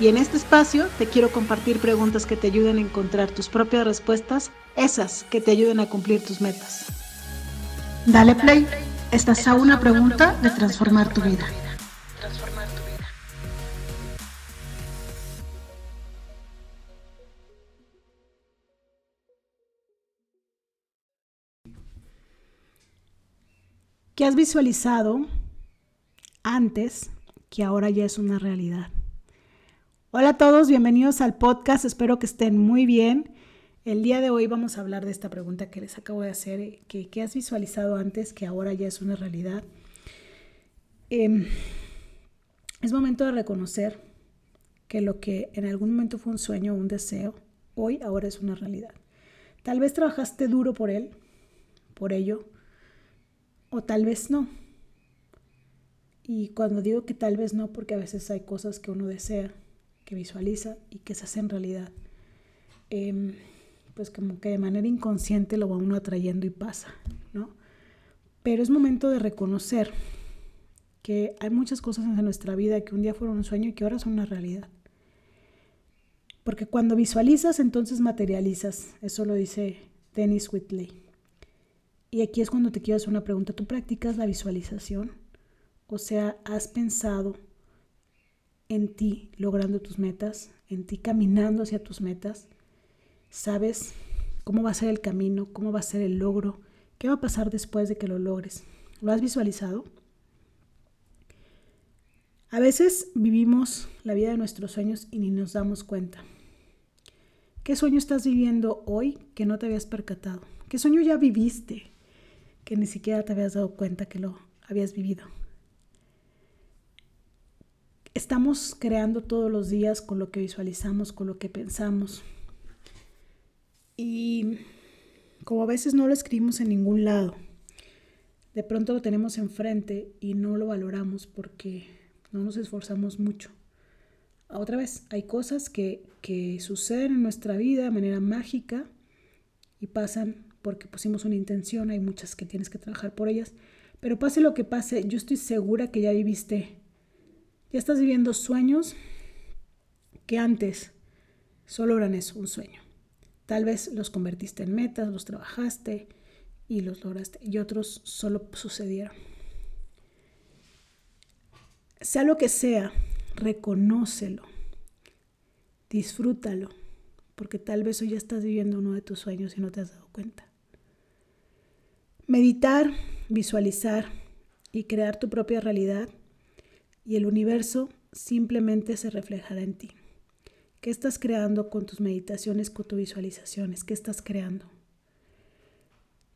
Y en este espacio te quiero compartir preguntas que te ayuden a encontrar tus propias respuestas, esas que te ayuden a cumplir tus metas. Dale play, estás a una pregunta de transformar tu vida. ¿Qué has visualizado antes que ahora ya es una realidad? Hola a todos, bienvenidos al podcast, espero que estén muy bien. El día de hoy vamos a hablar de esta pregunta que les acabo de hacer, que, que has visualizado antes que ahora ya es una realidad. Eh, es momento de reconocer que lo que en algún momento fue un sueño o un deseo, hoy ahora es una realidad. Tal vez trabajaste duro por él, por ello, o tal vez no. Y cuando digo que tal vez no, porque a veces hay cosas que uno desea, que visualiza y que se hacen realidad, eh, pues como que de manera inconsciente lo va uno atrayendo y pasa, ¿no? Pero es momento de reconocer que hay muchas cosas en nuestra vida que un día fueron un sueño y que ahora son una realidad. Porque cuando visualizas, entonces materializas. Eso lo dice Dennis Whitley. Y aquí es cuando te quiero hacer una pregunta. ¿Tú practicas la visualización? O sea, ¿has pensado en ti logrando tus metas? ¿En ti caminando hacia tus metas? ¿Sabes cómo va a ser el camino? ¿Cómo va a ser el logro? ¿Qué va a pasar después de que lo logres? ¿Lo has visualizado? A veces vivimos la vida de nuestros sueños y ni nos damos cuenta. ¿Qué sueño estás viviendo hoy que no te habías percatado? ¿Qué sueño ya viviste que ni siquiera te habías dado cuenta que lo habías vivido. Estamos creando todos los días con lo que visualizamos, con lo que pensamos. Y como a veces no lo escribimos en ningún lado, de pronto lo tenemos enfrente y no lo valoramos porque no nos esforzamos mucho. Otra vez, hay cosas que, que suceden en nuestra vida de manera mágica y pasan porque pusimos una intención, hay muchas que tienes que trabajar por ellas, pero pase lo que pase, yo estoy segura que ya viviste, ya estás viviendo sueños que antes solo eran eso, un sueño. Tal vez los convertiste en metas, los trabajaste y los lograste, y otros solo sucedieron. Sea lo que sea, reconócelo, disfrútalo, porque tal vez hoy ya estás viviendo uno de tus sueños y no te has dado cuenta. Meditar, visualizar y crear tu propia realidad y el universo simplemente se reflejará en ti. ¿Qué estás creando con tus meditaciones, con tus visualizaciones? ¿Qué estás creando?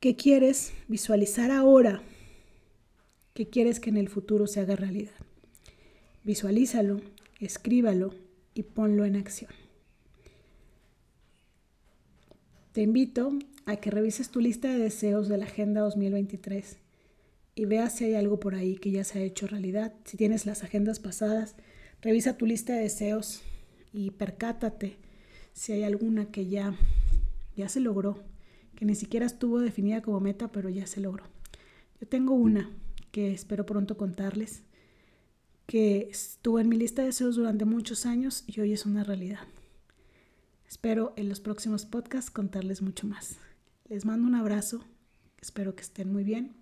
¿Qué quieres visualizar ahora? ¿Qué quieres que en el futuro se haga realidad? Visualízalo, escríbalo y ponlo en acción. Te invito a que revises tu lista de deseos de la Agenda 2023 y veas si hay algo por ahí que ya se ha hecho realidad. Si tienes las agendas pasadas, revisa tu lista de deseos y percátate si hay alguna que ya, ya se logró, que ni siquiera estuvo definida como meta, pero ya se logró. Yo tengo una que espero pronto contarles, que estuvo en mi lista de deseos durante muchos años y hoy es una realidad. Espero en los próximos podcasts contarles mucho más. Les mando un abrazo. Espero que estén muy bien.